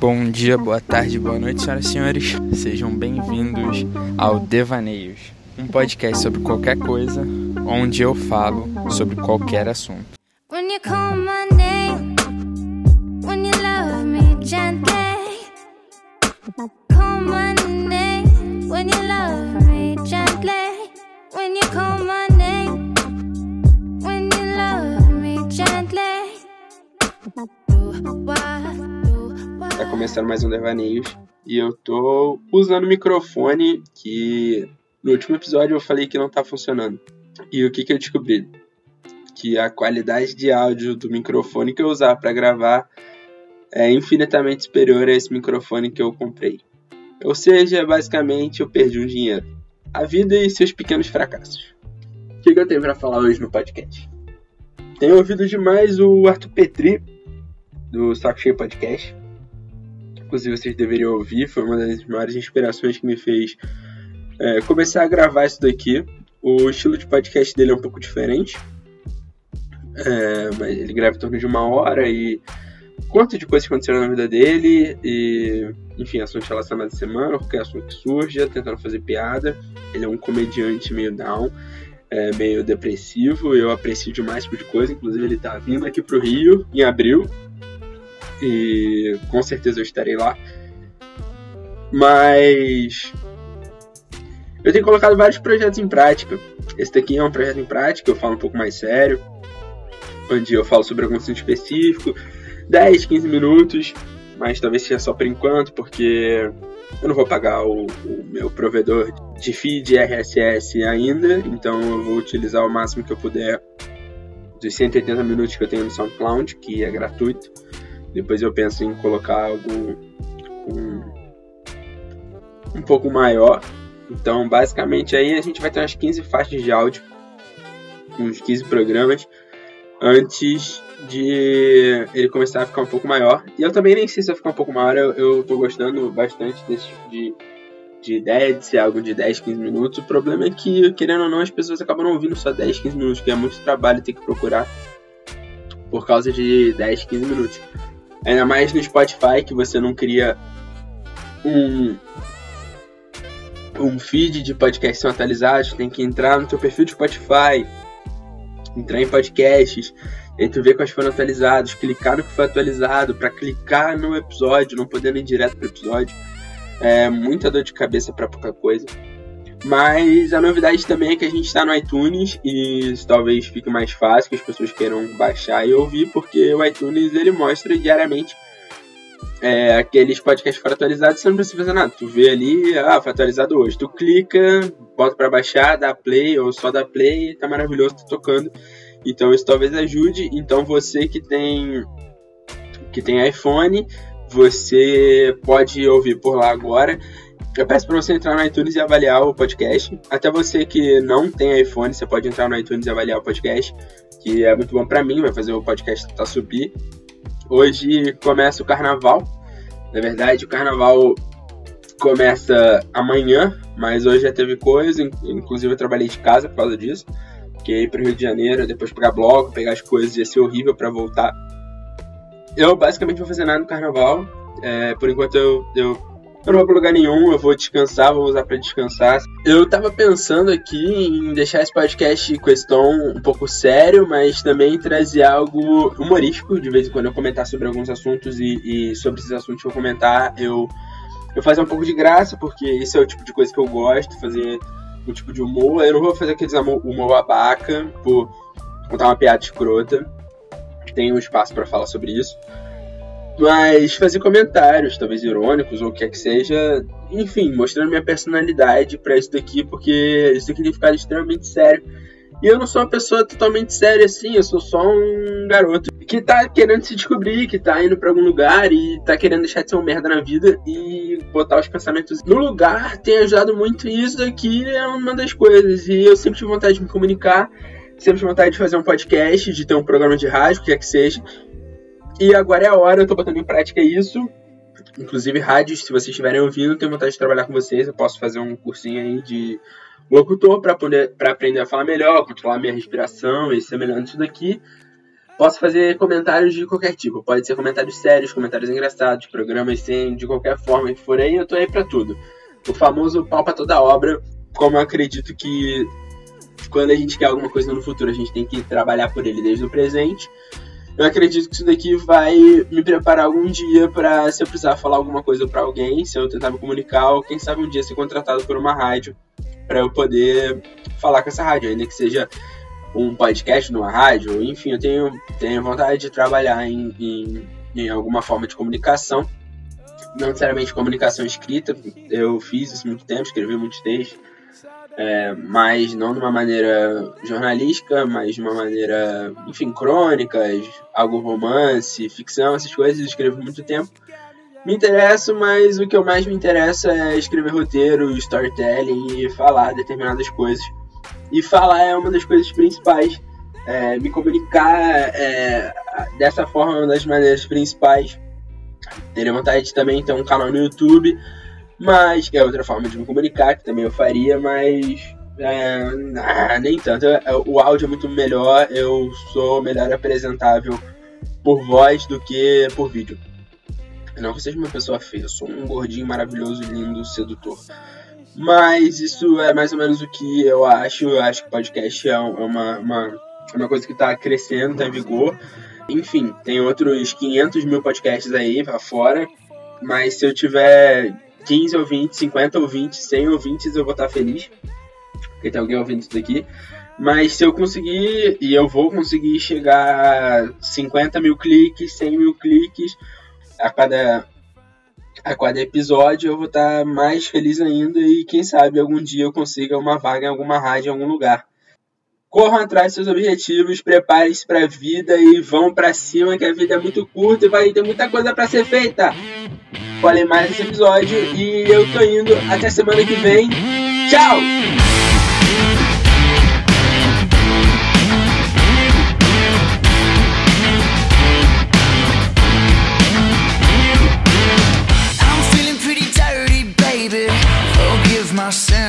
Bom dia, boa tarde, boa noite, senhoras e senhores. Sejam bem-vindos ao Devaneios, um podcast sobre qualquer coisa, onde eu falo sobre qualquer assunto. When you call my name, when you love me gently, call my name, when you love me começando mais um Devaneios. E eu tô usando o microfone que no último episódio eu falei que não tá funcionando. E o que, que eu descobri? Que a qualidade de áudio do microfone que eu usar para gravar é infinitamente superior a esse microfone que eu comprei. Ou seja, basicamente eu perdi um dinheiro. A vida e seus pequenos fracassos. O que, que eu tenho para falar hoje no podcast? Tenho ouvido demais o Arthur Petri, do Saco Cheio Podcast inclusive vocês deveriam ouvir, foi uma das maiores inspirações que me fez é, começar a gravar isso daqui. O estilo de podcast dele é um pouco diferente, é, mas ele grava em torno de uma hora e conta de coisas que aconteceram na vida dele e, enfim, assuntos relacionados à semana, qualquer assunto que surja, tentando fazer piada. Ele é um comediante meio down, é, meio depressivo, eu aprecio demais esse tipo de coisa, inclusive ele tá vindo aqui pro Rio em abril, e com certeza eu estarei lá. Mas eu tenho colocado vários projetos em prática. Esse daqui é um projeto em prática, eu falo um pouco mais sério, onde eu falo sobre algum assunto específico, 10, 15 minutos, mas talvez seja só por enquanto, porque eu não vou pagar o, o, meu provedor de feed RSS ainda, então eu vou utilizar o máximo que eu puder dos 180 minutos que eu tenho no SoundCloud, que é gratuito. Depois eu penso em colocar algo um, pouco maior. Então, basicamente, aí a gente vai ter umas 15 faixas de áudio, uns 15 programas, antes de ele começar a ficar um pouco maior. E eu também nem sei se vai ficar um pouco maior, eu, eu tô gostando bastante desse tipo de, de ideia, de ser algo de 10, 15 minutos. O problema é que, querendo ou não, as pessoas acabam não ouvindo só 10, 15 minutos, que é muito trabalho ter que procurar por causa de 10, 15 minutos. Ainda mais no Spotify, que você não cria um, um feed de podcasts são atualizados, tem que entrar no teu perfil de Spotify, entrar em podcasts, e tu quais foram atualizados, clicar no que foi atualizado, para clicar no episódio, não podendo ir direto pro episódio. É muita dor de cabeça para pouca coisa. Mas a novidade também é que a gente está no iTunes e talvez fique mais fácil que as pessoas queiram baixar e ouvir, porque o iTunes ele mostra diariamente é, aqueles podcasts foram atualizados, você não precisa fazer nada. Tu vê ali, ah, foi atualizado hoje. Tu clica, bota para baixar, dá play ou só dá play, tá maravilhoso, tá tocando. Então isso talvez ajude. Então você que tem que tem iPhone, você pode ouvir por lá agora. Eu peço para você entrar no iTunes e avaliar o podcast. Até você que não tem iPhone, você pode entrar no iTunes e avaliar o podcast, que é muito bom para mim, vai fazer o podcast tá subir. Hoje começa o carnaval. Na verdade, o carnaval começa amanhã, mas hoje já teve coisa, inclusive eu trabalhei de casa por causa disso. Porque ir pro Rio de Janeiro, depois pegar bloco, pegar as coisas, ia ser horrível para voltar. Eu basicamente vou fazer nada no carnaval. É, por enquanto eu, eu eu não vou pra lugar nenhum, eu vou descansar, vou usar para descansar. Eu tava pensando aqui em deixar esse podcast com esse tom um pouco sério, mas também trazer algo humorístico, de vez em quando eu comentar sobre alguns assuntos e, e sobre esses assuntos que eu comentar, eu, eu fazer um pouco de graça, porque esse é o tipo de coisa que eu gosto, fazer um tipo de humor. Eu não vou fazer aqueles humor babaca, por contar uma piada escrota. Tem um espaço para falar sobre isso. Mas fazer comentários, talvez irônicos ou o que é que seja, enfim, mostrando minha personalidade para isso daqui, porque isso daqui tem ficado extremamente sério. E eu não sou uma pessoa totalmente séria assim, eu sou só um garoto que tá querendo se descobrir, que tá indo para algum lugar e tá querendo deixar de ser um merda na vida e botar os pensamentos no lugar. Tem ajudado muito isso daqui, é uma das coisas. E eu sempre tive vontade de me comunicar, sempre tive vontade de fazer um podcast, de ter um programa de rádio, o que é que seja. E agora é a hora, eu tô botando em prática isso. Inclusive, rádios, se vocês estiverem ouvindo, tenho vontade de trabalhar com vocês. Eu posso fazer um cursinho aí de locutor para aprender a falar melhor, controlar minha respiração e ser melhor nisso daqui. Posso fazer comentários de qualquer tipo. Pode ser comentários sérios, comentários engraçados, programas sem, de qualquer forma que for aí, eu tô aí pra tudo. O famoso pau pra toda obra, como eu acredito que quando a gente quer alguma coisa no futuro, a gente tem que trabalhar por ele desde o presente. Eu acredito que isso daqui vai me preparar algum dia para se eu precisar falar alguma coisa para alguém, se eu tentar me comunicar, ou quem sabe um dia ser contratado por uma rádio para eu poder falar com essa rádio, ainda que seja um podcast numa rádio, enfim, eu tenho, tenho vontade de trabalhar em, em, em alguma forma de comunicação, não necessariamente comunicação escrita, eu fiz isso muito tempo, escrevi muitos textos, é, mas não de uma maneira jornalística, mas de uma maneira, enfim, crônicas, algo romance, ficção, essas coisas, eu escrevo muito tempo. Me interesso, mas o que eu mais me interessa é escrever roteiro, storytelling e falar determinadas coisas. E falar é uma das coisas principais. É, me comunicar é, dessa forma é uma das maneiras principais. Teria vontade de também ter um canal no YouTube, mas é outra forma de me comunicar, que também eu faria, mas é, nem tanto. É, o áudio é muito melhor, eu sou melhor apresentável por voz do que por vídeo. Não que seja uma pessoa feia, eu sou um gordinho maravilhoso, lindo, sedutor. Mas isso é mais ou menos o que eu acho. Eu acho que podcast é uma, uma, uma coisa que está crescendo, está em vigor. Enfim, tem outros 500 mil podcasts aí pra fora. Mas se eu tiver 15 ouvintes, 50 ouvintes, 100 ouvintes, eu vou estar tá feliz. Porque tem alguém ouvindo isso daqui. Mas se eu conseguir, e eu vou conseguir chegar a 50 mil cliques, 100 mil cliques a cada a cada episódio eu vou estar mais feliz ainda e quem sabe algum dia eu consiga uma vaga em alguma rádio em algum lugar. Corram atrás dos seus objetivos, preparem-se para a vida e vão para cima que a vida é muito curta e vai ter muita coisa para ser feita falei mais nesse episódio. E eu tô indo. Até semana que vem. Tchau! myself